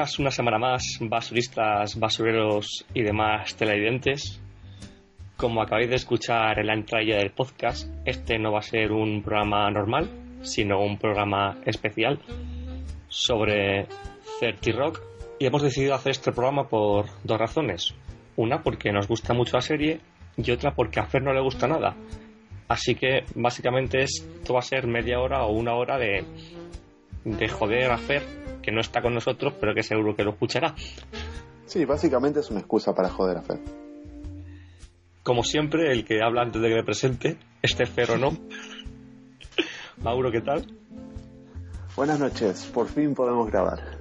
buenas una semana más, basuristas, basureros y demás televidentes. Como acabáis de escuchar en la entrada del podcast, este no va a ser un programa normal, sino un programa especial sobre 30 Rock. Y hemos decidido hacer este programa por dos razones. Una porque nos gusta mucho la serie y otra porque a Fer no le gusta nada. Así que básicamente esto va a ser media hora o una hora de, de joder a Fer, que no está con nosotros, pero que seguro que lo escuchará. Sí, básicamente es una excusa para joder a Fer. Como siempre, el que habla antes de que le presente, este Fer o no. Mauro, ¿qué tal? Buenas noches, por fin podemos grabar.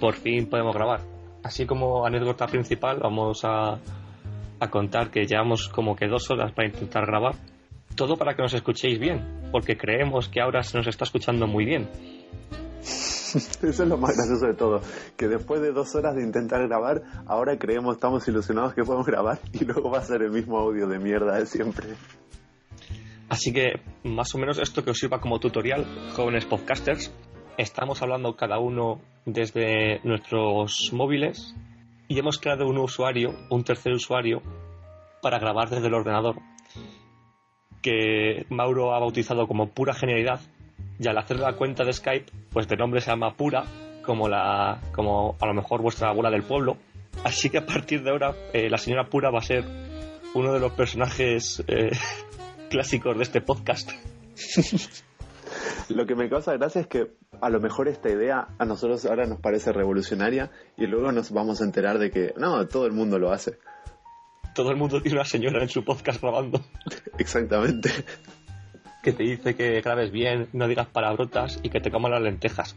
Por fin podemos grabar. Así como anécdota principal, vamos a, a contar que llevamos como que dos horas para intentar grabar. Todo para que nos escuchéis bien, porque creemos que ahora se nos está escuchando muy bien. Eso es lo más gracioso de todo, que después de dos horas de intentar grabar, ahora creemos, estamos ilusionados que podemos grabar y luego va a ser el mismo audio de mierda de siempre. Así que, más o menos esto que os sirva como tutorial, jóvenes podcasters, estamos hablando cada uno desde nuestros móviles y hemos creado un usuario, un tercer usuario, para grabar desde el ordenador, que Mauro ha bautizado como pura genialidad y al hacer la cuenta de Skype, pues de nombre se llama Pura, como la, como a lo mejor vuestra abuela del pueblo. Así que a partir de ahora, eh, la señora Pura va a ser uno de los personajes eh, clásicos de este podcast. Lo que me causa gracia es que a lo mejor esta idea a nosotros ahora nos parece revolucionaria y luego nos vamos a enterar de que no, todo el mundo lo hace. Todo el mundo tiene una señora en su podcast grabando. Exactamente. Que te dice que grabes bien, no digas palabrotas y que te coman las lentejas.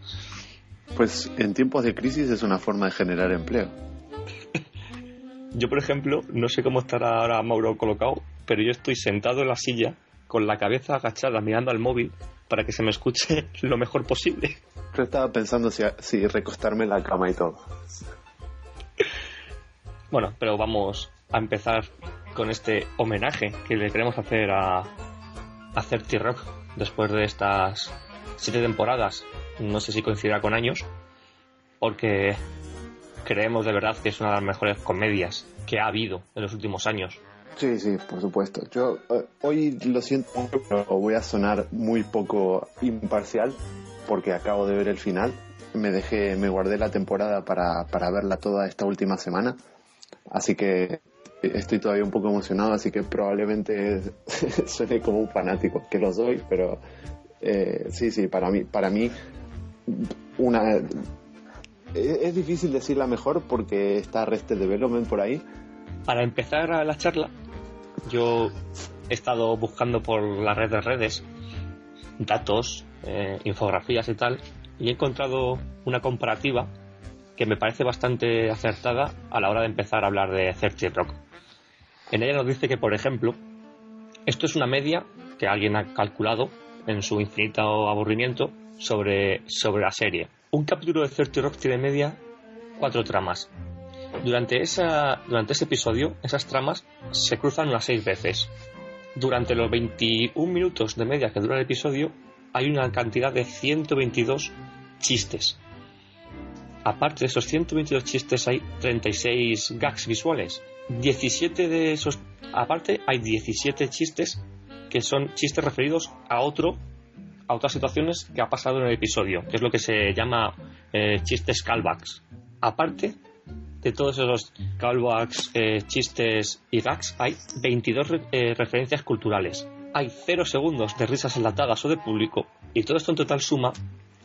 Pues en tiempos de crisis es una forma de generar empleo. Yo, por ejemplo, no sé cómo estará ahora Mauro colocado, pero yo estoy sentado en la silla con la cabeza agachada mirando al móvil para que se me escuche lo mejor posible. Yo estaba pensando si, si recostarme en la cama y todo. Bueno, pero vamos a empezar con este homenaje que le queremos hacer a, a 30 Rock después de estas siete temporadas. No sé si coincidirá con años, porque creemos de verdad que es una de las mejores comedias que ha habido en los últimos años. Sí, sí, por supuesto. Yo eh, hoy lo siento, pero voy a sonar muy poco imparcial porque acabo de ver el final. Me dejé, me guardé la temporada para, para verla toda esta última semana. Así que estoy todavía un poco emocionado, así que probablemente suene como un fanático, que lo soy, pero eh, sí, sí, para mí, para mí una es, es difícil decir la mejor porque está Rested Development por ahí. Para empezar la charla, yo he estado buscando por la red de redes datos, eh, infografías y tal, y he encontrado una comparativa que me parece bastante acertada a la hora de empezar a hablar de 30 Rock. En ella nos dice que, por ejemplo, esto es una media que alguien ha calculado en su infinito aburrimiento sobre, sobre la serie. Un capítulo de 30 Rock tiene media cuatro tramas. Durante, esa, durante ese episodio, esas tramas se cruzan unas seis veces. Durante los 21 minutos de media que dura el episodio, hay una cantidad de 122 chistes. Aparte de esos 122 chistes, hay 36 gags visuales. 17 de esos, aparte, hay 17 chistes que son chistes referidos a otro, a otras situaciones que ha pasado en el episodio, que es lo que se llama eh, chistes callbacks. Aparte de todos esos callbacks, eh, chistes y gags, hay 22 re- eh, referencias culturales. Hay 0 segundos de risas enlatadas o de público, y todo esto en total suma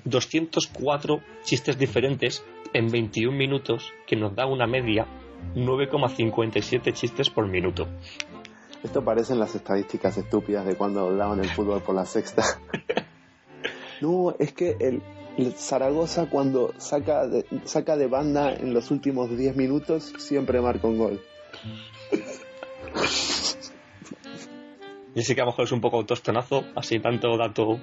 204 chistes diferentes en 21 minutos, que nos da una media 9,57 chistes por minuto. Esto parecen las estadísticas estúpidas de cuando daban el fútbol por la sexta. No, es que el, el Zaragoza cuando saca de, saca de banda en los últimos 10 minutos siempre marca un gol. Yo sé que a lo mejor es un poco tostonazo, así tanto dato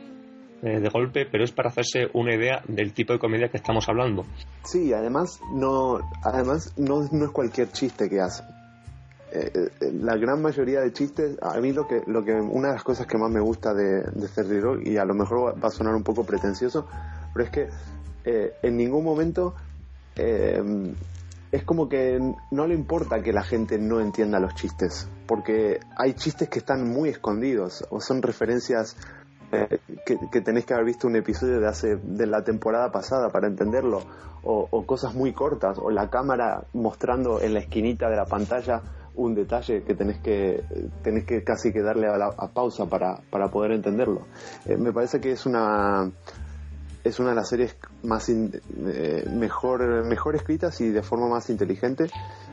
eh, de golpe, pero es para hacerse una idea del tipo de comedia que estamos hablando. Sí, además no, además no, no es cualquier chiste que hace. Eh, eh, la gran mayoría de chistes, a mí lo que, lo que, una de las cosas que más me gusta de, de Ferry Rock, y a lo mejor va a sonar un poco pretencioso, pero es que en ningún momento es como que no le importa que la gente no entienda los chistes, porque hay chistes que están muy escondidos o son referencias eh, que, tenés que haber visto un episodio de hace de la temporada pasada para entenderlo o, cosas muy cortas o la cámara mostrando en la esquinita de la pantalla un detalle que tenés que tenés que casi que darle a, la, pausa para, para poder entenderlo. Eh, me parece que es una es una de las series más eh, mejor mejor escritas y de forma más inteligente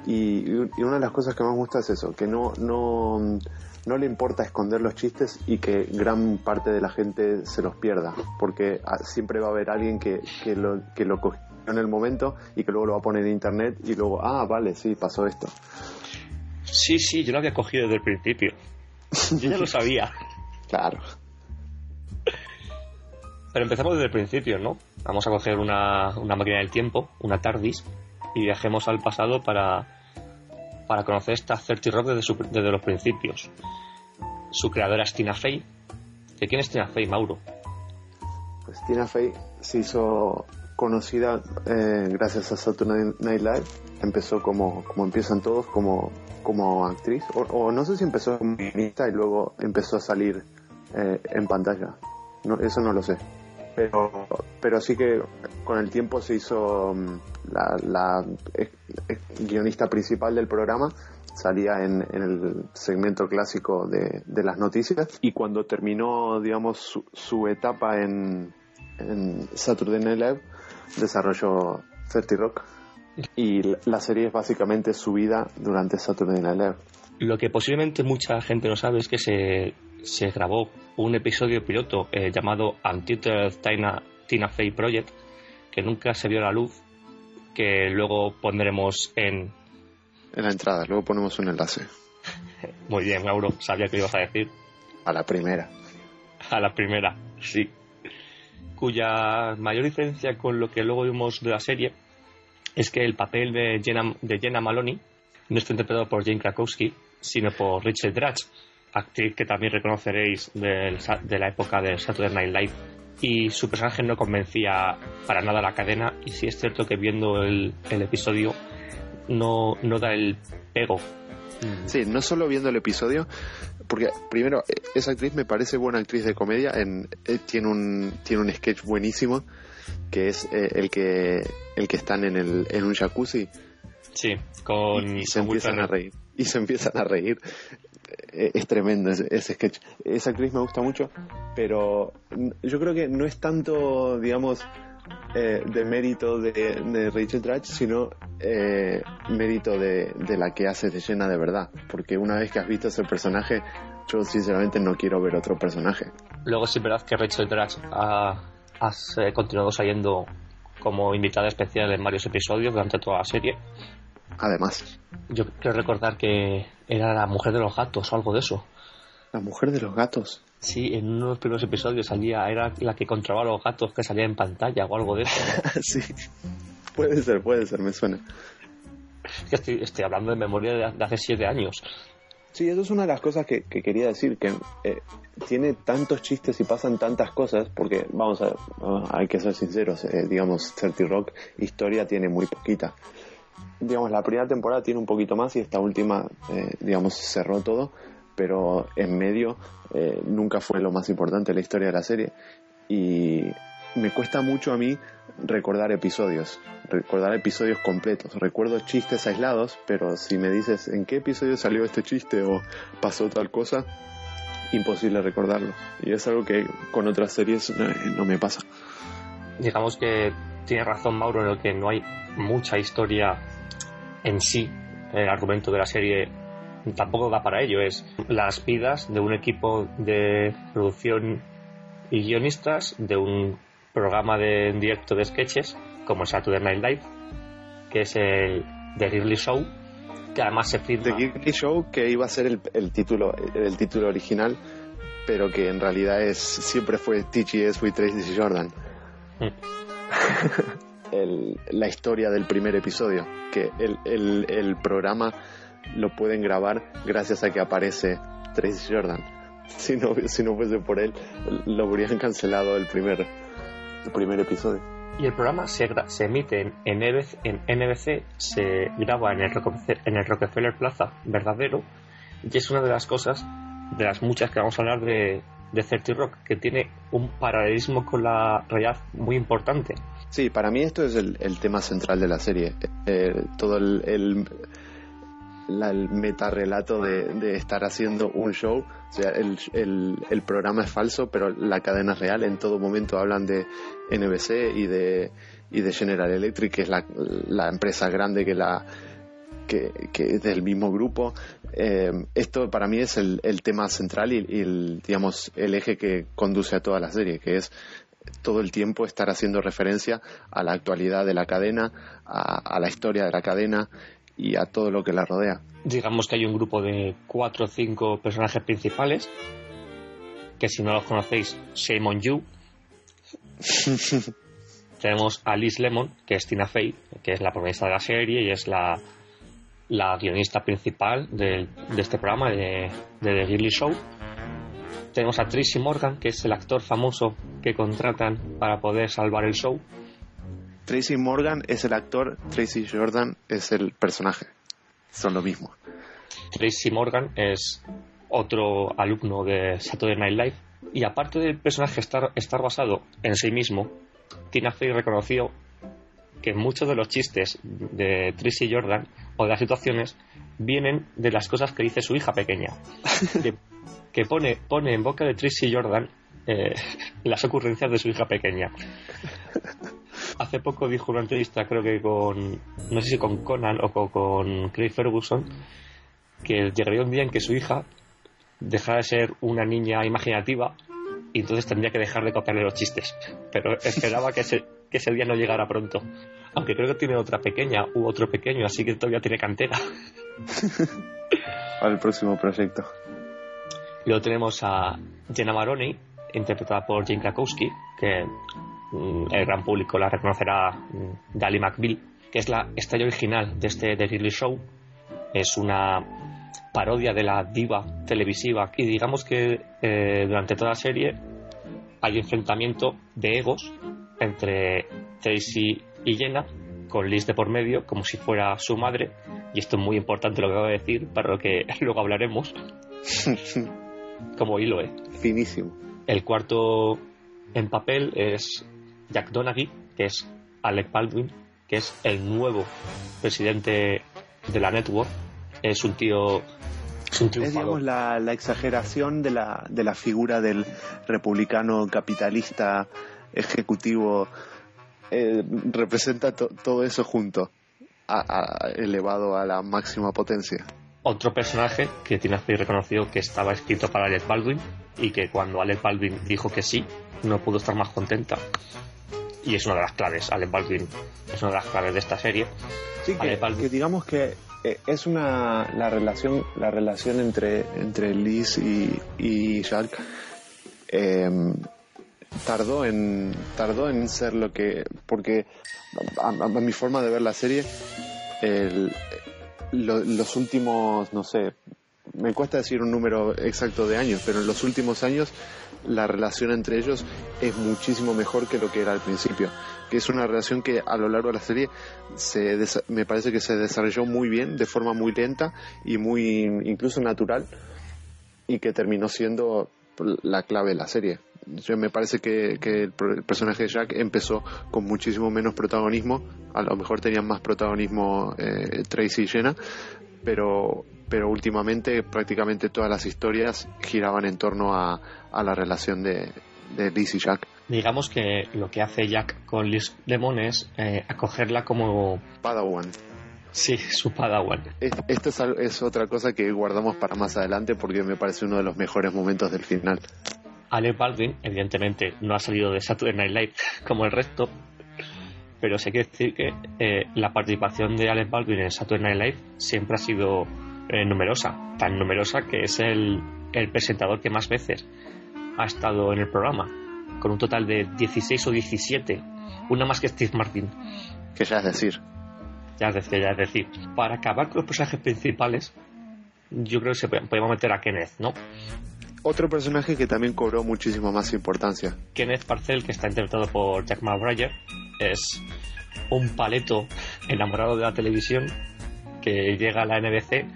y, y, una de las cosas que más me gusta es eso que no no no le importa esconder los chistes y que gran parte de la gente se los pierda, porque ah, siempre va a haber alguien que, que, lo, que lo cogió en el momento y que luego lo va a poner en internet y luego, ah, vale, sí, pasó esto. Sí, sí, yo lo había cogido desde el principio. Yo ya lo sabía. claro. Pero empezamos desde el principio, ¿no? Vamos a coger una, una máquina del tiempo, una TARDIS, y viajemos al pasado para para conocer esta 30 Rock desde, los principios. Su creadora es Tina Fey. ¿De quién es Tina Fey, Mauro? Pues Tina Fey se hizo conocida eh, gracias a Saturday Night Live. Empezó como, como empiezan todos, como, como actriz. O, no sé si empezó como guionista y luego empezó a salir eh, en pantalla. No, eso no lo sé pero, pero sí que con el tiempo se hizo mm, la, guionista principal del programa, salía en, el segmento clásico de, las noticias y cuando terminó, digamos, su, etapa en, en, Saturday Night Live, desarrolló 30 Rock y la serie es básicamente su vida durante Saturday Night Live. Lo que posiblemente mucha gente no sabe es que se, se grabó un episodio piloto eh, llamado Untitled Tina, Tina Fey Project, que nunca se vio a la luz, que luego pondremos en... En la entrada, luego ponemos un enlace. Muy bien, Mauro, sabía que ibas a decir. A la primera. A la primera, sí. Cuya mayor diferencia con lo que luego vimos de la serie es que el papel de Jenna, de Jenna Maloney no está interpretado por Jane Krakowski, sino por Richard Dratch, actriz que también reconoceréis de la época de Saturday Night Live. Y su personaje no convencía para nada a la cadena. Y sí es cierto que viendo el, episodio no, no da el pego. Sí, no solo viendo el episodio, porque primero, esa actriz me parece buena actriz de comedia. En, eh, tiene, un, tiene un sketch buenísimo que es eh, el que el que están en, el, en un jacuzzi. Sí, con. Y, se empiezan a reír. Y se empiezan a reír. Eh, es tremendo ese, sketch. Esa actriz me gusta mucho, pero yo creo que no es tanto, digamos, eh, de mérito de, de Rachel Dratch, sino eh, mérito de, la que hace de llena de verdad. Porque una vez que has visto ese personaje, yo sinceramente no quiero ver otro personaje. Luego sí es verdad que Rachel Dratch ha, continuado saliendo como invitada especial en varios episodios durante toda la serie además. Yo quiero recordar que era la mujer de los gatos o algo de eso. ¿La mujer de los gatos? Sí, en uno de los primeros episodios salía, era la que controlaba a los gatos que salía en pantalla o algo de eso. sí, puede ser, puede ser, me suena. Estoy, estoy hablando de memoria de, hace siete años. Sí, eso es una de las cosas que, quería decir, que eh, tiene tantos chistes y pasan tantas cosas, porque vamos a, hay que ser sinceros, eh, digamos, 30 Rock historia tiene muy poquita digamos, la primera temporada tiene un poquito más y esta última, eh, digamos, cerró todo, pero en medio eh, nunca fue lo más importante la historia de la serie. Y me cuesta mucho a mí recordar episodios, recordar episodios completos. Recuerdo chistes aislados, pero si me dices en qué episodio salió este chiste o pasó tal cosa, imposible recordarlo. Y es algo que con otras series eh, no me pasa. Digamos que tiene razón Mauro en lo que no hay mucha historia en sí, el argumento de la serie tampoco da para ello. Es las vidas de un equipo de producción y guionistas de un programa de directo de sketches como Saturday Night Live, que es el The Girly Show, que además se firma. The Girly Show, que iba a ser el, título, el título original, pero que en realidad es siempre fue TGS with Tracy Jordan. Mm. la historia del primer episodio, que el, el, programa lo pueden grabar gracias a que aparece Tracy Jordan. Si no, si no fuese por él, lo habrían cancelado el primer, el primer episodio. Y el programa se, se emite en NBC, en NBC, se graba en el, en el Rockefeller Plaza verdadero, y es una de las cosas, de las muchas que vamos a hablar de, de 30 Rock, que tiene un paralelismo con la realidad muy importante. Sí, para mí esto es el, tema central de la serie. Eh, todo el, el, el metarrelato de, estar haciendo un show. O sea, el, el, programa es falso, pero la cadena es real. En todo momento hablan de NBC y de, y de General Electric, que es la, la empresa grande que la que, es del mismo grupo. Eh, esto para mí es el, tema central y, el, digamos, el eje que conduce a toda la serie, que es todo el tiempo estar haciendo referencia a la actualidad de la cadena, a, la historia de la cadena y a todo lo que la rodea. Digamos que hay un grupo de cuatro o cinco personajes principales, que si no los conocéis, shame on you. Tenemos a Liz Lemon, que es Tina Fey, que es la protagonista de la serie y es la la guionista principal de, este programa, de, The Gilly Show. Tenemos a Tracy Morgan, que es el actor famoso que contratan para poder salvar el show. Tracy Morgan es el actor, Tracy Jordan es el personaje. Son lo mismo. Tracy Morgan es otro alumno de Saturday Night Live. Y aparte del personaje estar, estar basado en sí mismo, Tina Fey reconoció que muchos de los chistes de Tracy Jordan o de las situaciones vienen de las cosas que dice su hija pequeña. que, pone, pone en boca de Tracy Jordan eh, las ocurrencias de su hija pequeña. Hace poco dijo una entrevista, creo que con, no sé si con Conan o con, Craig Ferguson, que llegaría un día en que su hija dejara de ser una niña imaginativa y entonces tendría que dejar de copiarle los chistes. Pero esperaba que ese, que ese día no llegara pronto. Aunque creo que tiene otra pequeña u otro pequeño, así que todavía tiene cantera. Al próximo proyecto. Luego tenemos a Jenna Maroney, interpretada por Jane Krakowski, que mm, el gran público la reconocerá mm, de Ali McBeal, que es la estrella original de este The Daily Show. Es una parodia de la diva televisiva y digamos que eh, durante toda la serie hay enfrentamiento de egos entre Tracy y Jenna, con Liz de por medio, como si fuera su madre, y esto es muy importante lo que voy a decir, para lo que luego hablaremos, como hilo, ¿eh? Finísimo. El cuarto en papel es Jack Donaghy, que es Alec Baldwin, que es el nuevo presidente de la network. Es un tío es, digamos la, la, exageración de la, de la figura del republicano capitalista ejecutivo eh, representa todo eso junto, elevado a la máxima potencia. Otro personaje que tiene Fey reconoció que estaba escrito para Alec Baldwin y que cuando Alec Baldwin dijo que sí, no pudo estar más contenta. Y es una de las claves, Alec Baldwin es una de las claves de esta serie. Sí, que, digamos que eh, es una la relación la relación entre entre Liz y, y Jack eh, tardó en tardó en ser lo que porque a, mi forma de ver la serie los últimos no sé me cuesta decir un número exacto de años pero en los últimos años la relación entre ellos es muchísimo mejor que lo que era al principio que es una relación que a lo largo de la serie se me parece que se desarrolló muy bien de forma muy lenta y muy incluso natural y que terminó siendo la clave de la serie me parece que, el, personaje de Jack empezó con muchísimo menos protagonismo, a lo mejor tenían más protagonismo eh, Tracy y Jenna, pero, pero últimamente prácticamente todas las historias giraban en torno a, la relación de, de Liz y Jack. Digamos que lo que hace Jack con Liz Lemon es eh, acogerla como... Padawan. Sí, su Padawan. Esto es, es, otra cosa que guardamos para más adelante porque me parece uno de los mejores momentos del final. Alec Baldwin, evidentemente, no ha salido de Saturday Night Live como el resto, pero sé que decir que eh, la participación de Alec Baldwin en Saturday Night Live siempre ha sido eh, numerosa, tan numerosa que es el, presentador que más veces ha estado en el programa, con un total de 16 o 17, una más que Steve Martin. Que ya es decir. Ya es decir, ya es decir. Para acabar con los personajes principales, yo creo que se podemos meter a Kenneth, ¿no? Otro personaje que también cobró muchísima más importancia. Kenneth Parcell, que está interpretado por Jack McBrayer, es un paleto enamorado de la televisión que llega a la NBC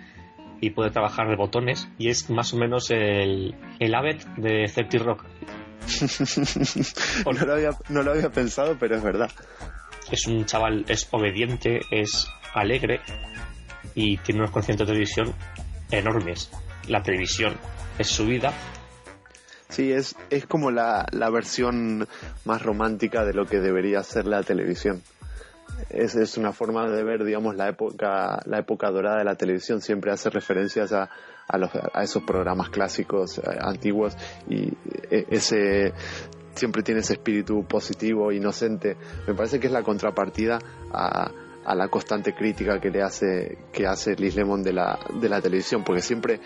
y puede trabajar de botones y es más o menos el, el Abbott de 30 Rock. no, lo había, no lo había pensado, pero es verdad. Es un chaval, es obediente, es alegre y tiene unos conciertos de televisión enormes. La televisión es su vida. Sí, es, es como la, la versión más romántica de lo que debería ser la televisión. Es, es, una forma de ver, digamos, la época, la época dorada de la televisión. Siempre hace referencias a, a, los, a esos programas clásicos, eh, antiguos, y eh, ese siempre tiene ese espíritu positivo, inocente. Me parece que es la contrapartida a, a la constante crítica que le hace que hace Liz Lemon de la, de la televisión, porque siempre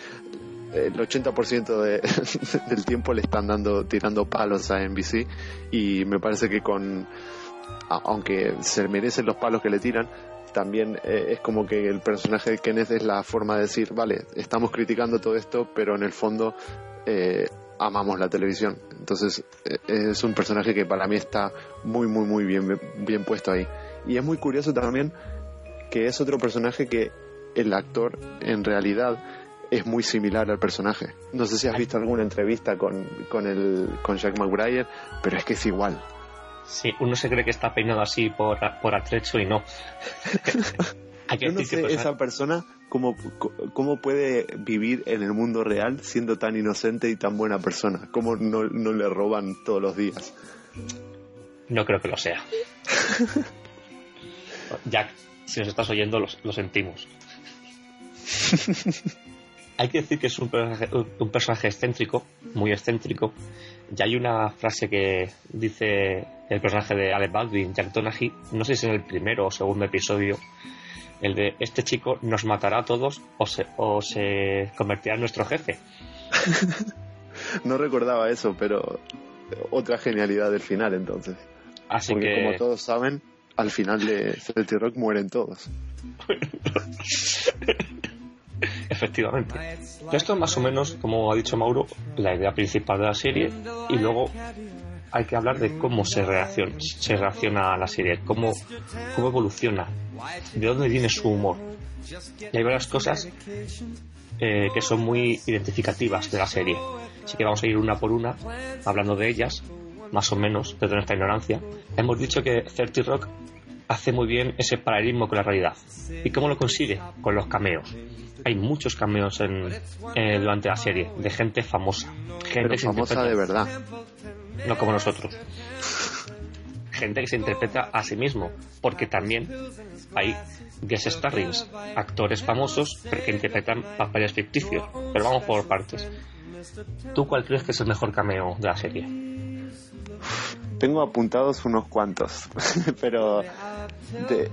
el 80% de, del tiempo le están dando tirando palos a NBC y me parece que con aunque se merecen los palos que le tiran también eh, es como que el personaje de Kenneth es la forma de decir vale estamos criticando todo esto pero en el fondo eh, amamos la televisión entonces eh, es un personaje que para mí está muy muy muy bien bien puesto ahí y es muy curioso también que es otro personaje que el actor en realidad es muy similar al personaje. No sé si has visto alguna entrevista con, con, el, con Jack McBride, pero es que es igual. Sí, uno se cree que está peinado así por, por atrecho y no. Yo no sé esa persona cómo, cómo puede vivir en el mundo real siendo tan inocente y tan buena persona. ¿Cómo no, no le roban todos los días? No creo que lo sea. Jack, si nos estás oyendo, lo, lo sentimos. hay que decir que es un personaje, un personaje excéntrico, muy excéntrico. Ya hay una frase que dice el personaje de Alec Baldwin, Jack Donaghy, no sé si es en el primero o segundo episodio, el de este chico nos matará a todos o se, o se convertirá en nuestro jefe. no recordaba eso, pero otra genialidad del final entonces. Así Porque que... como todos saben, al final de Celtic Rock mueren todos. Efectivamente. Esto es más o menos, como ha dicho Mauro, la idea principal de la serie y luego hay que hablar de cómo se reacciona, a la serie, cómo, cómo evoluciona, de dónde viene su humor. Y hay varias cosas eh, que son muy identificativas de la serie. Así que vamos a ir una por una hablando de ellas, más o menos, desde nuestra ignorancia. Hemos dicho que 30 Rock hace muy bien ese paralelismo con la realidad. ¿Y cómo lo consigue? Con los cameos. Hay muchos cameos en, eh, durante la serie de gente famosa. Gente Pero famosa de verdad. No como nosotros. Gente que se interpreta a sí mismo. Porque también hay guest starrings, actores famosos pero que interpretan papeles ficticios. Pero vamos por partes. ¿Tú cuál crees que es el mejor cameo de la serie? Tengo apuntados unos cuantos, pero te,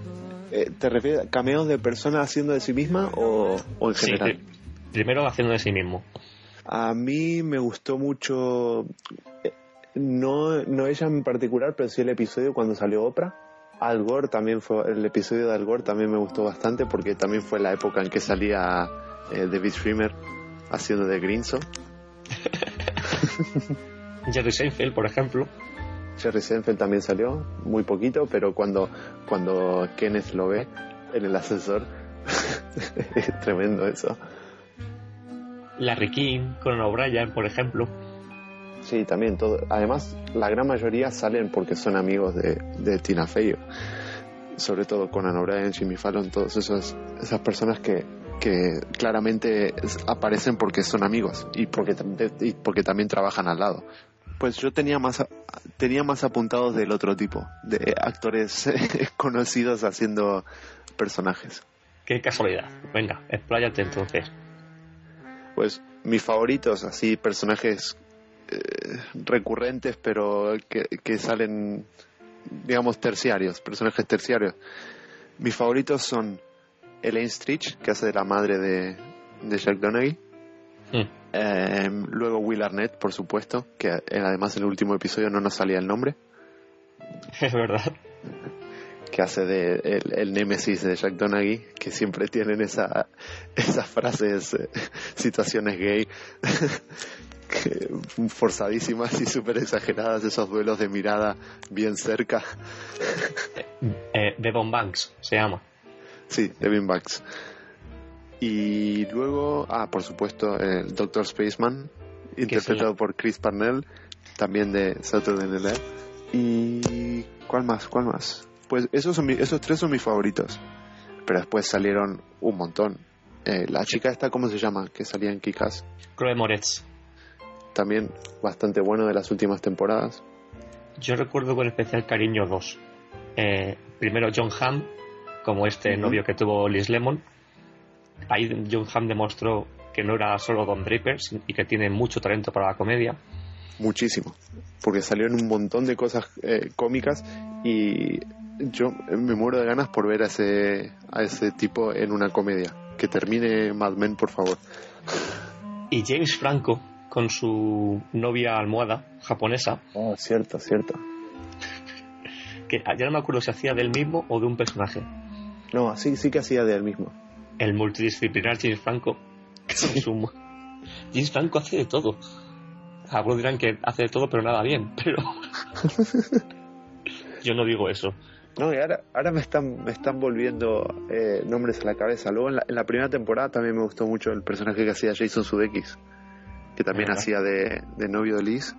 eh, ¿te refieres a cameos de personas haciendo de sí misma o, o en general? Sí, primero haciendo de sí mismo. A mí me gustó mucho, eh, no, no ella en particular, pero sí el episodio cuando salió Oprah. Al Gore también fue, el episodio de Al Gore también me gustó bastante porque también fue la época en que salía eh, David Schwimmer haciendo de Grinzo. Jerry Seinfeld, por ejemplo. Jerry Seinfeld también salió, muy poquito, pero cuando, cuando Kenneth lo ve en el ascensor, es tremendo eso. Larry King, Conan O'Brien, por ejemplo. Sí, también todo. Además, la gran mayoría salen porque son amigos de, de Tina Fey. Sobre todo Conan O'Brien, Jimmy Fallon, todas esas, esas personas que, que claramente aparecen porque son amigos y porque, y porque también trabajan al lado. Pues yo tenía más tenía más apuntados del otro tipo, de actores conocidos haciendo personajes. Qué casualidad. Venga, expláyate entonces. Pues mis favoritos, así personajes eh, recurrentes, pero que, que salen, digamos, terciarios, personajes terciarios. Mis favoritos son Elaine Stritch, que hace de la madre de, de Jack Donaghy. Mm. Eh, luego Will Arnett, por supuesto, que eh, además en el último episodio no nos salía el nombre. Es verdad. Que hace de el, el némesis de Jack Donaghy, que siempre tienen esa, esas frases, eh, situaciones gay, forzadísimas y súper exageradas, esos duelos de mirada bien cerca. Eh, Devon Banks se llama. Sí, Devin Banks. Y luego, ah, por supuesto, el Doctor Spaceman, interpretado por Chris Parnell, también de Saturday Night Live. ¿Y cuál más? ¿Cuál más? Pues esos, son esos tres son mis favoritos. Pero después salieron un montón. Eh, la chica esta, ¿cómo se llama? Que salía en Kikas. Chloe Moretz. También bastante bueno de las últimas temporadas. Yo recuerdo con especial cariño dos. Eh, primero John Hamm, como este novio que tuvo Liz Lemon. Ahí John Hamm demostró que no era solo Don Draper y que tiene mucho talento para la comedia. Muchísimo. Porque salió en un montón de cosas eh, cómicas y yo me muero de ganas por ver a ese, a ese tipo en una comedia. Que termine Mad Men, por favor. Y James Franco, con su novia almohada japonesa. Oh, cierto, cierto. Que ya no me acuerdo si hacía del mismo o de un personaje. No, sí, sí que hacía del mismo. El multidisciplinar James Franco. James Franco hace de todo. Algunos dirán que hace de todo, pero nada bien, pero. Yo no digo eso. No, y ahora, ahora me están, me están volviendo eh, nombres a la cabeza. Luego en la, primera temporada también me gustó mucho el personaje que hacía Jason Sudeikis, que también hacía de, novio de Liz.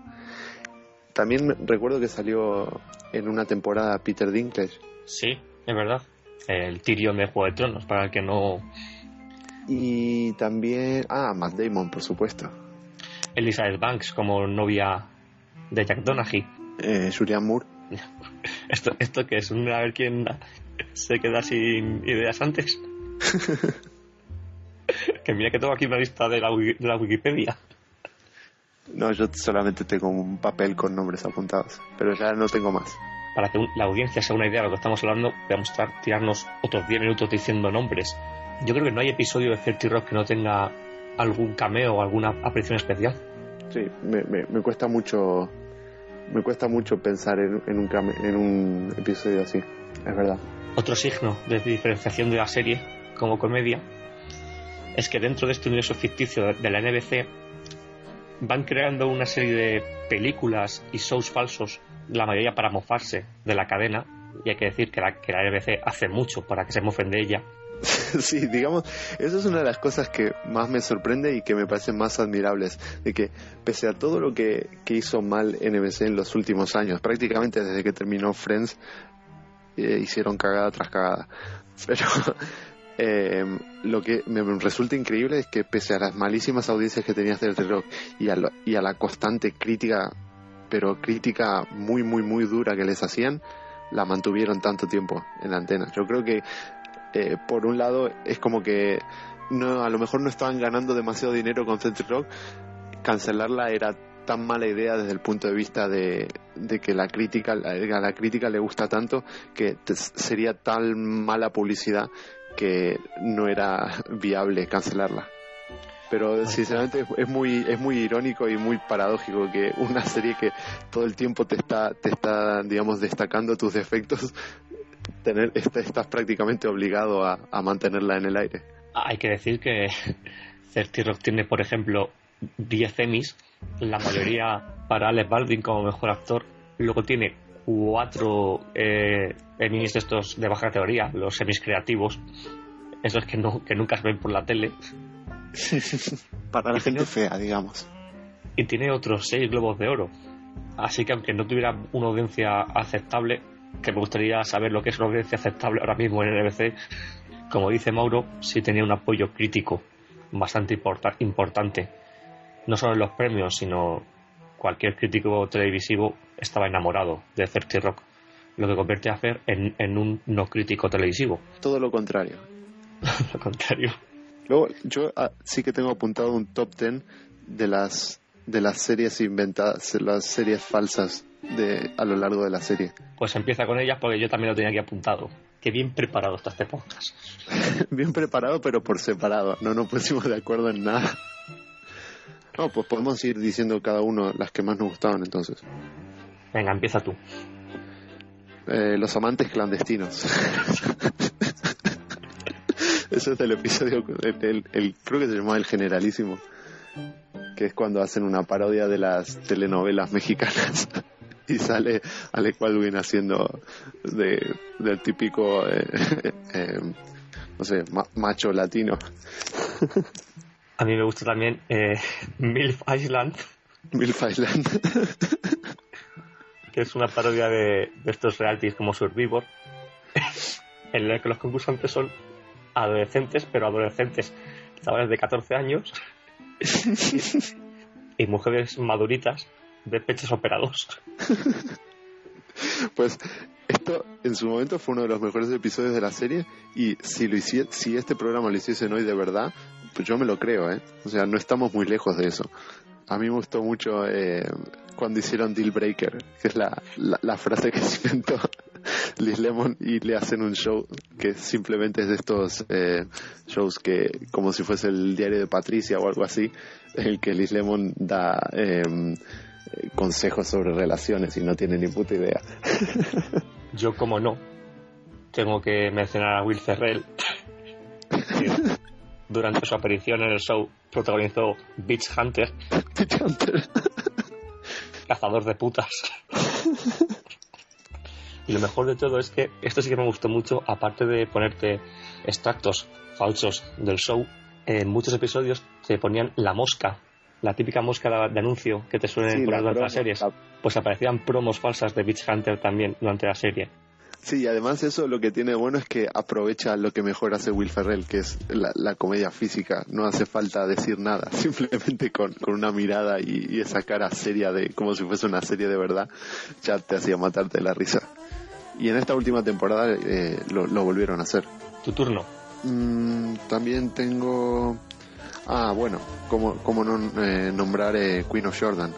También recuerdo que salió en una temporada Peter Dinklage. Sí, es verdad. El Tyrion de Juego de Tronos, para el que no... Y también... Ah, Matt Damon, por supuesto. Elizabeth Banks como novia de Jack Donaghy. Eh, Moore. ¿Esto, ¿Esto que es? A ver quién se queda sin ideas antes. que mira que tengo aquí una lista de la, de la Wikipedia. No, yo solamente tengo un papel con nombres apuntados, pero ya no tengo más. Para que la audiencia se haga una idea de lo que estamos hablando, a tirarnos otros 10 minutos diciendo nombres. Yo creo que no hay episodio de Certi Rock que no tenga algún cameo o alguna aparición especial. Sí, me, me cuesta mucho me cuesta mucho pensar en, un, en un episodio así, es verdad. Otro signo de diferenciación de la serie como comedia es que dentro de este universo ficticio de la NBC van creando una serie de películas y shows falsos, la mayoría para mofarse de la cadena, y hay que decir que la, que la NBC hace mucho para que se mofen de ella, sí, digamos, eso es una de las cosas que más me sorprende y que me parecen más admirables, de que pese a todo lo que, hizo mal NBC en los últimos años, prácticamente desde que terminó Friends, eh, hicieron cagada tras cagada. Pero eh, lo que me resulta increíble es que pese a las malísimas audiencias que tenía este Rock y a la constante crítica, pero crítica muy, muy, muy dura que les hacían, la mantuvieron tanto tiempo en la antena. Yo creo que eh, por un lado es como que no, a lo mejor no estaban ganando demasiado dinero con Century Rock, cancelarla era tan mala idea desde el punto de vista de, que la crítica, a la crítica le gusta tanto que sería tan mala publicidad que no era viable cancelarla. Pero sinceramente es muy es muy irónico y muy paradójico que una serie que todo el tiempo te está te está digamos destacando tus defectos tener, estás prácticamente obligado a, mantenerla en el aire. Hay que decir que Certi Rock tiene, por ejemplo, 10 Emmys, la mayoría para Alex Baldwin como mejor actor. Luego tiene cuatro eh, Emmys de estos de baja categoría, los semis creativos, esos que, no, que nunca se ven por la tele. para la gente fea, digamos. Y tiene otros seis globos de oro. Así que aunque no tuviera una audiencia aceptable, que me gustaría saber lo que es una audiencia aceptable ahora mismo en NBC. Como dice Mauro, sí tenía un apoyo crítico bastante importante, no solo en los premios, sino cualquier crítico televisivo estaba enamorado de Certi Rock, lo que convierte a Fer en, un no crítico televisivo. Todo lo contrario. lo contrario. Luego, yo ah, sí que tengo apuntado un top ten de las de las series inventadas, las series falsas de, a lo largo de la serie. Pues empieza con ellas porque yo también lo tenía aquí apuntado. Qué bien preparado está este podcast. bien preparado, pero por separado. No nos pusimos de acuerdo en nada. No, pues podemos ir diciendo cada uno las que más nos gustaban entonces. Venga, empieza tú. Eh, los amantes clandestinos. Eso es del episodio, el, creo que se llamaba El Generalísimo que es cuando hacen una parodia de las telenovelas mexicanas y sale Alec Baldwin haciendo de, del típico, eh, eh, no sé, macho latino. A mí me gusta también eh, MILF Island. MILF Island. que es una parodia de, estos realities como Survivor, en el que los concursantes son adolescentes, pero adolescentes, chavales de 14 años y, mujeres maduritas de pechos operados. Pues esto en su momento fue uno de los mejores episodios de la serie y si lo si este programa lo hiciesen hoy de verdad, pues yo me lo creo, ¿eh? O sea, no estamos muy lejos de eso. A mí me gustó mucho eh, cuando hicieron Deal Breaker, que es la, la, frase que se inventó Liz Lemon y le hacen un show que simplemente es de estos eh, shows que como si fuese el diario de Patricia o algo así, en el que Liz Lemon da em, consejos sobre relaciones y no tiene ni puta idea. Yo como no, tengo que mencionar a Will Ferrell. Durante su aparición en el show protagonizó Beach Hunter. Beach Hunter. Cazador de putas. y lo mejor de todo es que esto sí que me gustó mucho, aparte de ponerte extractos falsos del show, en muchos episodios te ponían la mosca, la típica mosca de anuncio que te suelen poner durante las series. Pues aparecían promos falsas de Beach Hunter también durante la serie. Sí, y además eso lo que tiene bueno es que aprovecha lo que mejor hace Will Ferrell, que es la, comedia física. No hace falta decir nada, simplemente con, una mirada y, esa cara seria de como si fuese una serie de verdad, ya te hacía matarte de la risa. Y en esta última temporada eh, lo, volvieron a hacer. ¿Tu turno? Mm, también tengo... Ah, bueno, como, como no eh, nombrar eh, Queen of Jordan,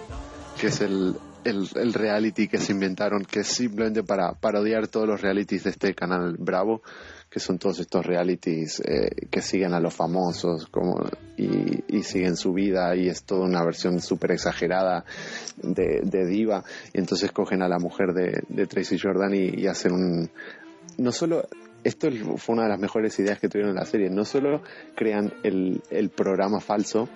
que es el, el, reality que se inventaron, que es simplemente para parodiar todos los realities de este canal Bravo, que son todos estos realities eh, que siguen a los famosos como, y, siguen su vida y es toda una versión súper exagerada de, diva. Y entonces cogen a la mujer de, Tracy Jordan y, hacen un... No solo esto fue una de las mejores ideas que tuvieron en la serie. No solo crean el, el programa falso,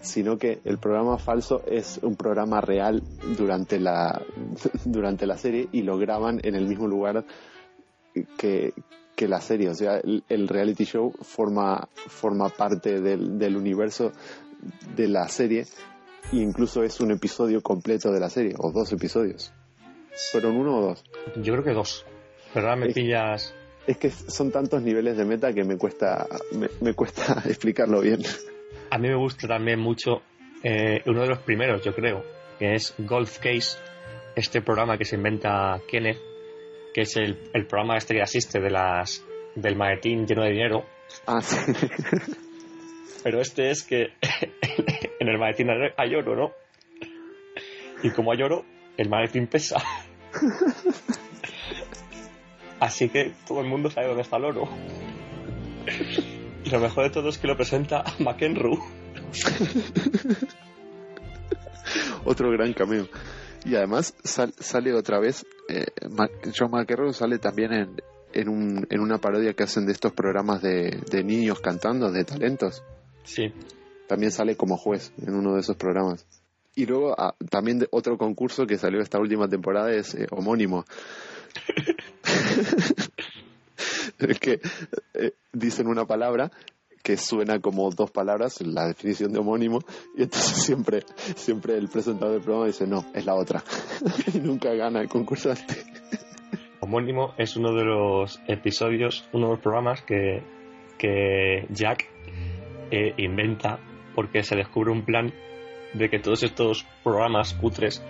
sino que el programa falso es un programa real durante la, durante la serie y lo graban en el mismo lugar que, la serie. O sea, el, reality show forma, forma parte del, del, universo de la serie e incluso es un episodio completo de la serie, o dos episodios. ¿Fueron uno o dos? Yo creo que dos. Pero ahora me pillas. Es que son tantos niveles de meta que me cuesta, me cuesta explicarlo bien. A mí me gusta también mucho eh, uno de los primeros, yo creo, que es Golf Case, este programa que se inventa Kenneth, que es el, programa este que asiste de las, del maletín lleno de dinero. Ah, sí. Pero este es que en el maletín hay oro, ¿no? Y como hay oro, el maletín pesa. Así que todo el mundo sabe dónde está el oro. Y lo mejor de todo es que lo presenta McEnroe. Otro gran cameo. Y además sale otra vez, eh, John McEnroe sale también en, en, un, en, una parodia que hacen de estos programas de, niños cantando, de talentos. Sí. También sale como juez en uno de esos programas. Y luego ah, también de otro concurso que salió esta última temporada es eh, homónimo. es que eh, dicen una palabra que suena como dos palabras, la definición de homónimo, y entonces siempre, siempre el presentador del programa dice, no, es la otra. y nunca gana el concursante. Homónimo es uno de los episodios, uno de los programas que, que Jack eh, inventa porque se descubre un plan de que todos estos programas cutres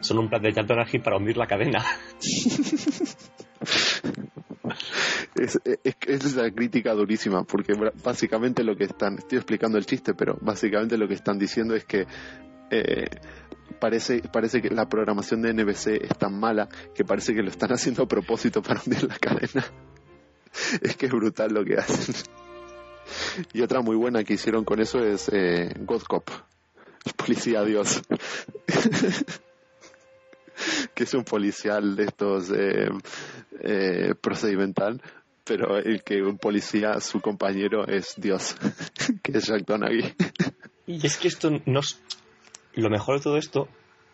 son un plan de Jack Donaghy para hundir la cadena. Es, es, la crítica durísima, porque básicamente lo que están, estoy explicando el chiste, pero básicamente lo que están diciendo es que eh, parece, parece que la programación de NBC es tan mala que parece que lo están haciendo a propósito para hundir la cadena. es que es brutal lo que hacen. Y otra muy buena que hicieron con eso es eh, God Cop, el policía Dios. que es un policial de estos eh, eh, procedimental, pero el que un policía, su compañero es Dios, que es Jack Donaghy. Y es que esto no es... Lo mejor de todo esto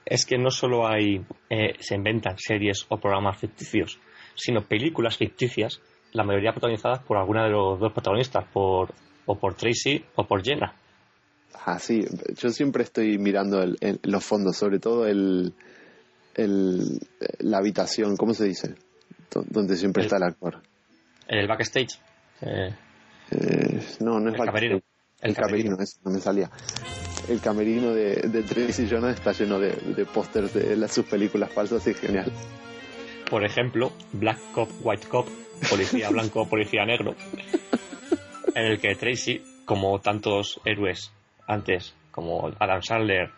es que no solo hay... eh, se inventan series o programas ficticios, sino películas ficticias, la mayoría protagonizadas por alguna de los dos protagonistas, por o por Tracy o por Jenna. Ah, sí, yo siempre estoy mirando el- el- los fondos, sobre todo el, el, la habitación, ¿cómo se dice? Do- Donde siempre está el actor. El backstage. eh, Eh, no, no es El backstage. camerino. El, El camerino, camerino. eso no me salía. El camerino de, de Tracy Jonas está lleno de, de pósters de las, sus películas falsas y genial. por ejemplo, Black Cop, White Cop, policía blanco, policía negro, en el que Tracy, como tantos héroes antes, como Adam Sandler,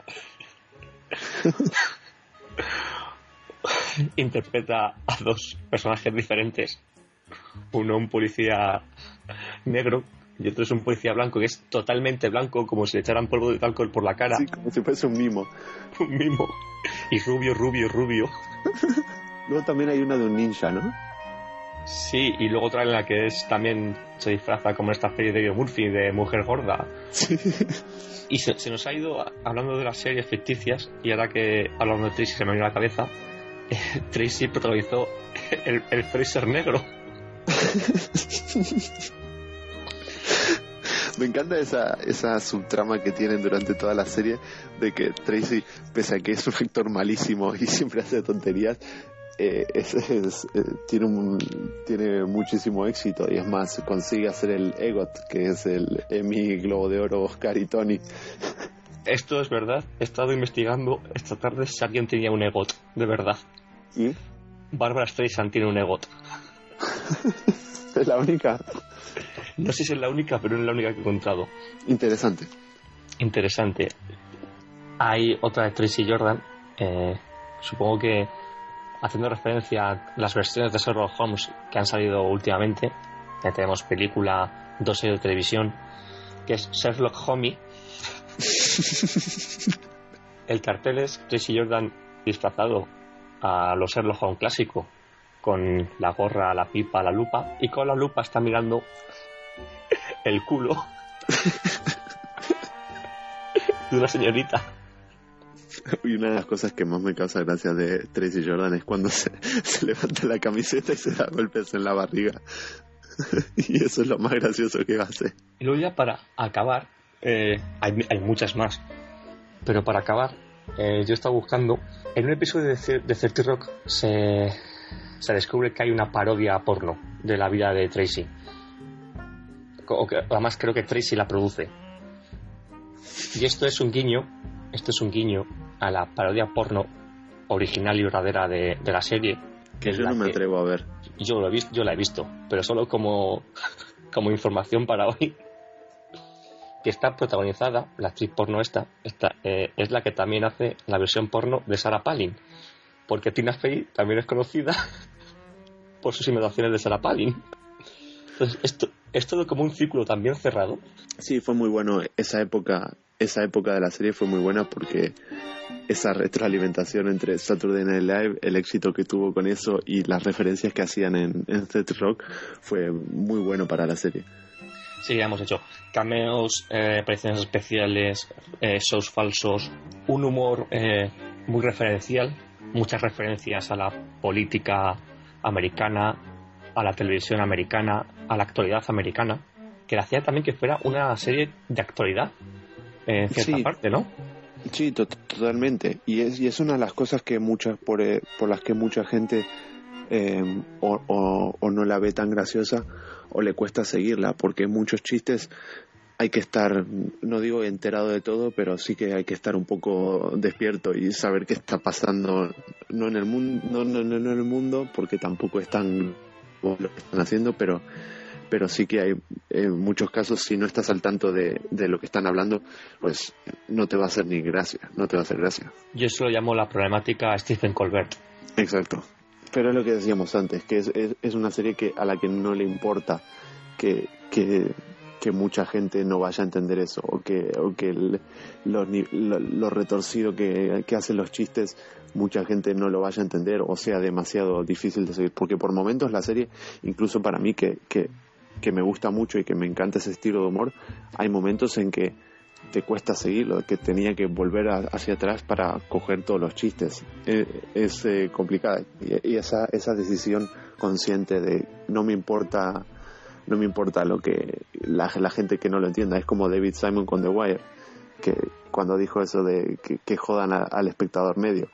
interpreta a dos personajes diferentes. Uno un policía negro y otro es un policía blanco que es totalmente blanco, como si le echaran polvo de talco por la cara. Sí, como si fuese un mimo. Un mimo. Y rubio, rubio, rubio. Luego también hay una de un ninja, ¿no? Sí, y luego otra en la que es también se disfraza como esta serie de Murphy de mujer gorda. Sí. Y se, se nos ha ido hablando de las series ficticias, y ahora que hablando de Tracy se me vino a la cabeza, Tracy protagonizó el, el Fraser negro. Me encanta esa, esa subtrama que tienen durante toda la serie de que Tracy, pese a que es un actor malísimo y siempre hace tonterías, eh, es- es, eh, tiene, un, tiene muchísimo éxito y es más, consigue hacer el EGOT, que es el Emmy, Globo de Oro, Oscar y Tony. Esto es verdad, he estado investigando esta tarde si alguien tenía un EGOT, de verdad. Y Barbara Streisand tiene un EGOT. es la única. No sé si es la única, pero es la única que he encontrado. Interesante. interesante. Hay otra de Tracy Jordan, eh, supongo que haciendo referencia a las versiones de Sherlock Holmes que han salido últimamente, ya tenemos película, dos series de televisión, que es Sherlock Homie. El cartel es Tracy Jordan disfrazado a los Sherlock Holmes clásico, con la gorra, la pipa, la lupa, y con la lupa está mirando el culo de una señorita. Y una de las cosas que más me causa gracia de Tracy Jordan es cuando se, se levanta la camiseta y se da golpes en la barriga. y eso es lo más gracioso que hace. Y luego ya para acabar, eh, hay, hay muchas más, pero para acabar, eh, yo estaba buscando, en un episodio de, de 30 Rock se, se descubre que hay una parodia porno de la vida de Tracy. O que, además creo que Tracy la produce. Y esto es un guiño, esto es un guiño a la parodia porno original y verdadera de, de la serie. Que yo no me atrevo a ver. yo lo he visto, yo la he visto, pero solo como, como información para hoy. Que está protagonizada, la actriz porno esta, esta eh, es la que también hace la versión porno de Sarah Palin. Porque Tina Fey también es conocida por sus imitaciones de Sarah Palin. Entonces, esto es todo como un círculo también cerrado. Sí, fue muy bueno. Esa época, esa época de la serie fue muy buena porque esa retroalimentación entre Saturday Night Live, el éxito que tuvo con eso y las referencias que hacían en, en Set Rock fue muy bueno para la serie. Sí, hemos hecho cameos, eh, apariciones especiales, eh, shows falsos, un humor eh, muy referencial, muchas referencias a la política americana, a la televisión americana, a la actualidad americana, que le hacía también que fuera una serie de actualidad, en cierta Sí. parte, ¿no? Sí, to- totalmente. Y es, y es una de las cosas que muchas por, eh, por las que mucha gente eh, o, o- o no la ve tan graciosa o le cuesta seguirla, porque muchos chistes hay que estar, no digo enterado de todo, pero sí que hay que estar un poco despierto y saber qué está pasando, no en el mundo, no, no, no en el mundo, porque tampoco es tan lo que están haciendo, pero pero sí que hay en muchos casos si no estás al tanto de, de lo que están hablando pues no te va a hacer ni gracia no te va a hacer gracia Yo eso lo llamo la problemática Stephen Colbert. exacto pero es lo que decíamos antes que es, es, es una serie que a la que no le importa que, que, que mucha gente no vaya a entender eso o que, o que lo, retorcido que, que hacen los chistes mucha gente no lo vaya a entender o sea demasiado difícil de seguir porque por momentos la serie incluso para mí que, que, que me gusta mucho y que me encanta ese estilo de humor hay momentos en que te cuesta seguirlo, que tenía que volver hacia atrás para coger todos los chistes. E, es, eh, complicada y, esa, esa decisión consciente de no me importa no me importa lo que la, la, gente que no lo entienda es como David Simon con The Wire que cuando dijo eso de que, jodan al espectador medio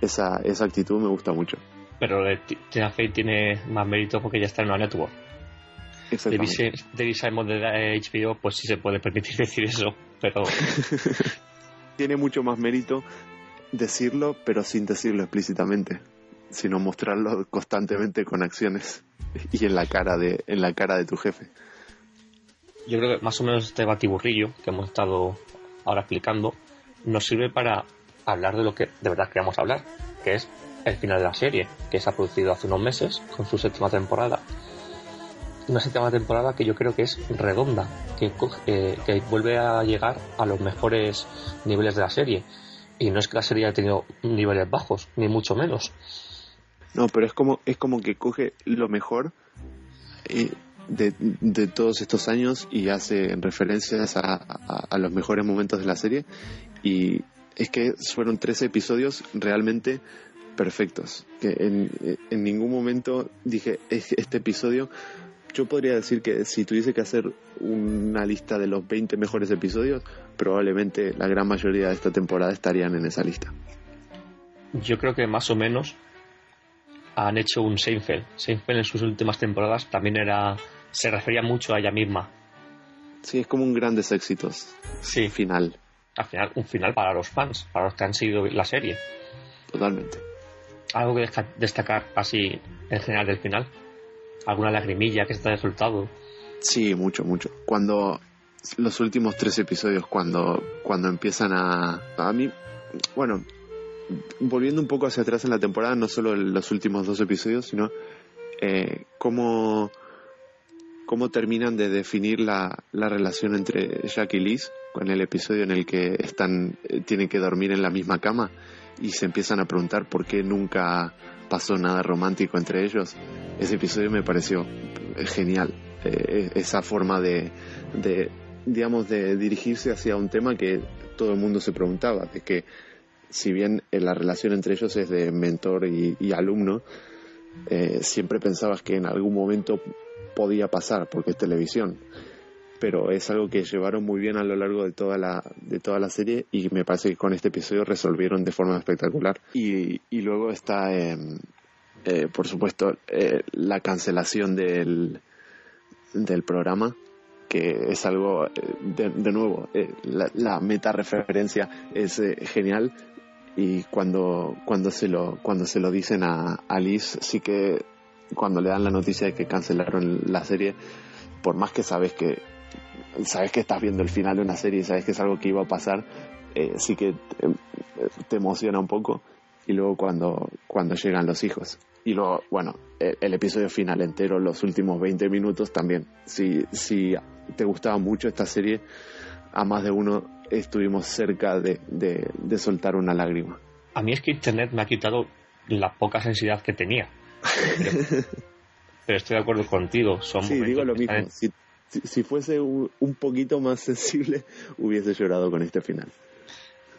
esa, esa actitud me gusta mucho. Pero Tina Fey tiene más mérito porque ya está en una network. David, David Simon de HBO pues sí se puede permitir decir eso pero... Tiene mucho más mérito decirlo, pero sin decirlo explícitamente, sino mostrarlo constantemente con acciones y en la cara de, en la cara de tu jefe. Yo creo que más o menos este batiburrillo que hemos estado ahora explicando nos sirve para hablar de lo que de verdad queremos hablar, que es el final de la serie, que se ha producido hace unos meses con su séptima temporada una séptima temporada que yo creo que es redonda, que, eh, que vuelve a llegar a los mejores niveles de la serie. Y no es que la serie haya tenido niveles bajos, ni mucho menos. No, pero es como, es como que coge lo mejor eh, de, de, todos estos años y hace referencias a, a, los mejores momentos de la serie. Y es que fueron tres episodios realmente perfectos. Que en, ningún momento dije, este episodio yo podría decir que si tuviese que hacer una lista de los 20 mejores episodios, probablemente la gran mayoría de esta temporada estarían en esa lista. Yo creo que más o menos han hecho un Seinfeld. Seinfeld en sus últimas temporadas también era se refería mucho a ella misma. Sí, es como un grandes éxitos. Sí. Final. Al final, un final para los fans, para los que han seguido la serie. Totalmente. ¿Algo que destacar así en general del final? alguna lagrimilla que está resultado. Sí, mucho, mucho. Cuando los últimos tres episodios, cuando, cuando empiezan a... A mí, bueno, volviendo un poco hacia atrás en la temporada, no solo los últimos dos episodios, sino eh, cómo, cómo terminan de definir la, la relación entre Jack y Liz, con el episodio en el que están, eh, tienen que dormir en la misma cama y se empiezan a preguntar por qué nunca pasó nada romántico entre ellos. Ese episodio me pareció genial. Eh, esa forma de, de, digamos, de dirigirse hacia un tema que todo el mundo se preguntaba, de que si bien la relación entre ellos es de mentor y, alumno, eh, siempre pensabas que en algún momento podía pasar, porque es televisión pero es algo que llevaron muy bien a lo largo de toda la, de toda la serie y me parece que con este episodio resolvieron de forma espectacular. Y, y luego está, em, eh, por supuesto, eh, la cancelación del, del programa, que es algo, eh, de, de nuevo, la, meta referencia es genial y cuando, cuando, se lo, cuando se lo dicen a, a Liz, sí que cuando le dan la noticia de que cancelaron la serie, por más que sabes que sabes que estás viendo el final de una serie y sabes que es algo que iba a pasar, eh, sí que te, emociona un poco. Y luego cuando, cuando llegan los hijos. Y luego, bueno, el, episodio final entero, los últimos 20 minutos también. Si, si te gustaba mucho esta serie, a más de uno estuvimos cerca de, de, soltar una lágrima. A mí es que Internet me ha quitado la poca sensibilidad que tenía. Pero, estoy de acuerdo contigo. Son sí, digo lo mismo si, fuese un, poquito más sensible, hubiese llorado con este final.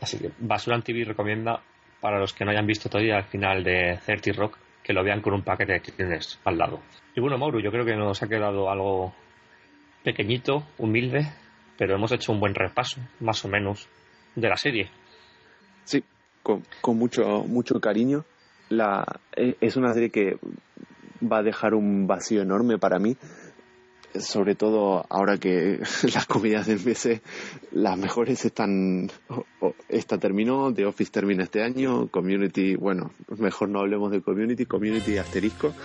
Así que Basura TV recomienda para los que no hayan visto todavía el final de 30 Rock que lo vean con un paquete de tienes al lado. Y bueno, Mauro, yo creo que nos ha quedado algo pequeñito, humilde, pero hemos hecho un buen repaso, más o menos, de la serie. Sí, con, mucho, mucho cariño. La, e, es una serie que va a dejar un vacío enorme para mí sobre todo ahora que las comedias del PC, las mejores están, esta terminó, The Office termina este año, Community, bueno, mejor no hablemos de Community, Community asterisco,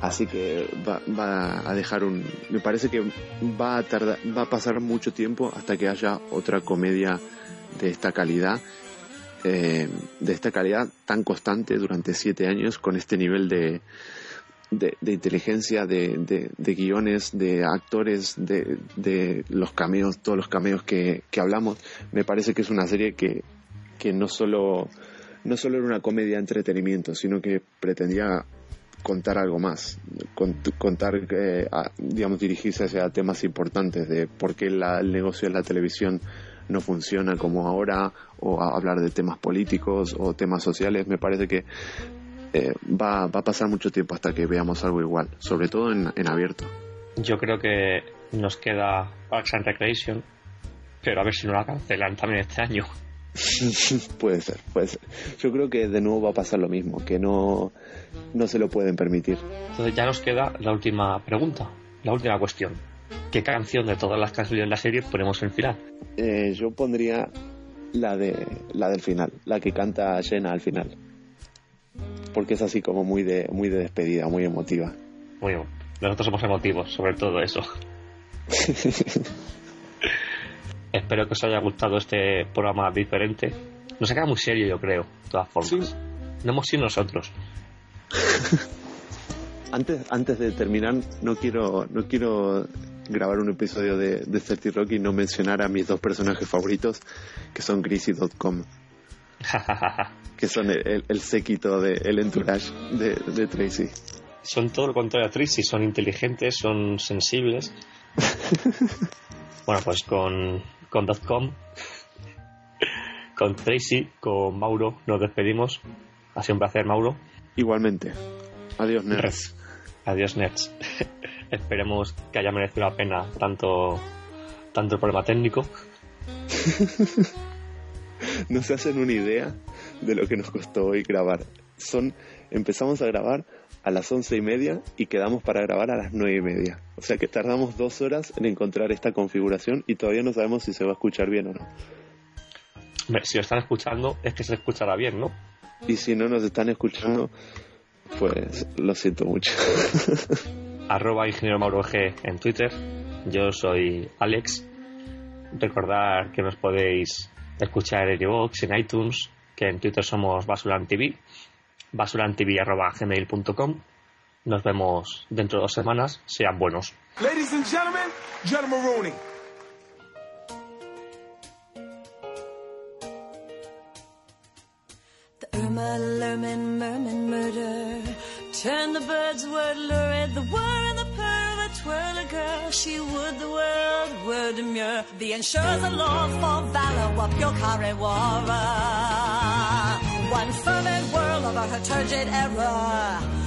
así que va, va a dejar un, me parece que va a tardar, va a pasar mucho tiempo hasta que haya otra comedia de esta calidad eh, de esta calidad tan constante durante siete años con este nivel de, de, inteligencia, de, de, guiones, de actores, de, de, los cameos, todos los cameos que, que, hablamos, me parece que es una serie que, que no solo no solo era una comedia de entretenimiento, sino que pretendía contar algo más, contar, eh, digamos, dirigirse hacia temas importantes de por qué el negocio de la televisión no funciona como ahora, o hablar de temas políticos o temas sociales, me parece que eh, va, va, a pasar mucho tiempo hasta que veamos algo igual, sobre todo en, en abierto. Yo creo que nos queda Parks and Recreation, pero a ver si no la cancelan también este año. puede ser, puede ser. Yo creo que de nuevo va a pasar lo mismo, que no, no se lo pueden permitir. Entonces ya nos queda la última pregunta, la última cuestión. ¿Qué canción de todas las canciones de la serie ponemos en final? Eh, yo pondría la de la del final, la que canta Jenna al final. Porque es así como muy de muy de despedida, muy emotiva. Muy bien. Nosotros somos emotivos, sobre todo eso. Espero que os haya gustado este programa diferente. Nos ha quedado muy serio, yo creo, de todas formas. No hemos sido nosotros. antes, antes de terminar, no quiero, no quiero grabar un episodio de, de 30 Rock y no mencionar a mis dos personajes favoritos, que son Chris y Dotcom. que son el, el, séquito de el entourage de, de Tracy. Son todo lo contrario a Tracy, son inteligentes, son sensibles. bueno, pues con, con Dotcom, con Tracy, con Mauro, nos despedimos. Ha sido un placer, Mauro. Igualmente. Adiós, Nets. Adiós, Nets. Esperemos que haya merecido la pena tanto, tanto el problema técnico. no se hacen una idea de lo que nos costó hoy grabar. Son, empezamos a grabar a las once y media y quedamos para grabar a las nueve y media. O sea que tardamos dos horas en encontrar esta configuración y todavía no sabemos si se va a escuchar bien o no. Si lo están escuchando es que se escuchará bien, ¿no? Y si no nos están escuchando, pues lo siento mucho. Arroba ingeniero Mauro G en Twitter. Yo soy Alex. Recordar que nos podéis escuchar en iVoox, en iTunes, que en Twitter somos BasuranTV, basurantv.gmail.com. Nos vemos dentro de dos semanas. Sean buenos. Ladies and gentlemen, General Rooney. The Irma, Lerman, Merman murder. Turn the bird's word lurid, the whir and the purr, the twirl a girl. She would the world, word demure. The ensures a law for valor, whoop your carry war. One fervent whirl over her turgid error.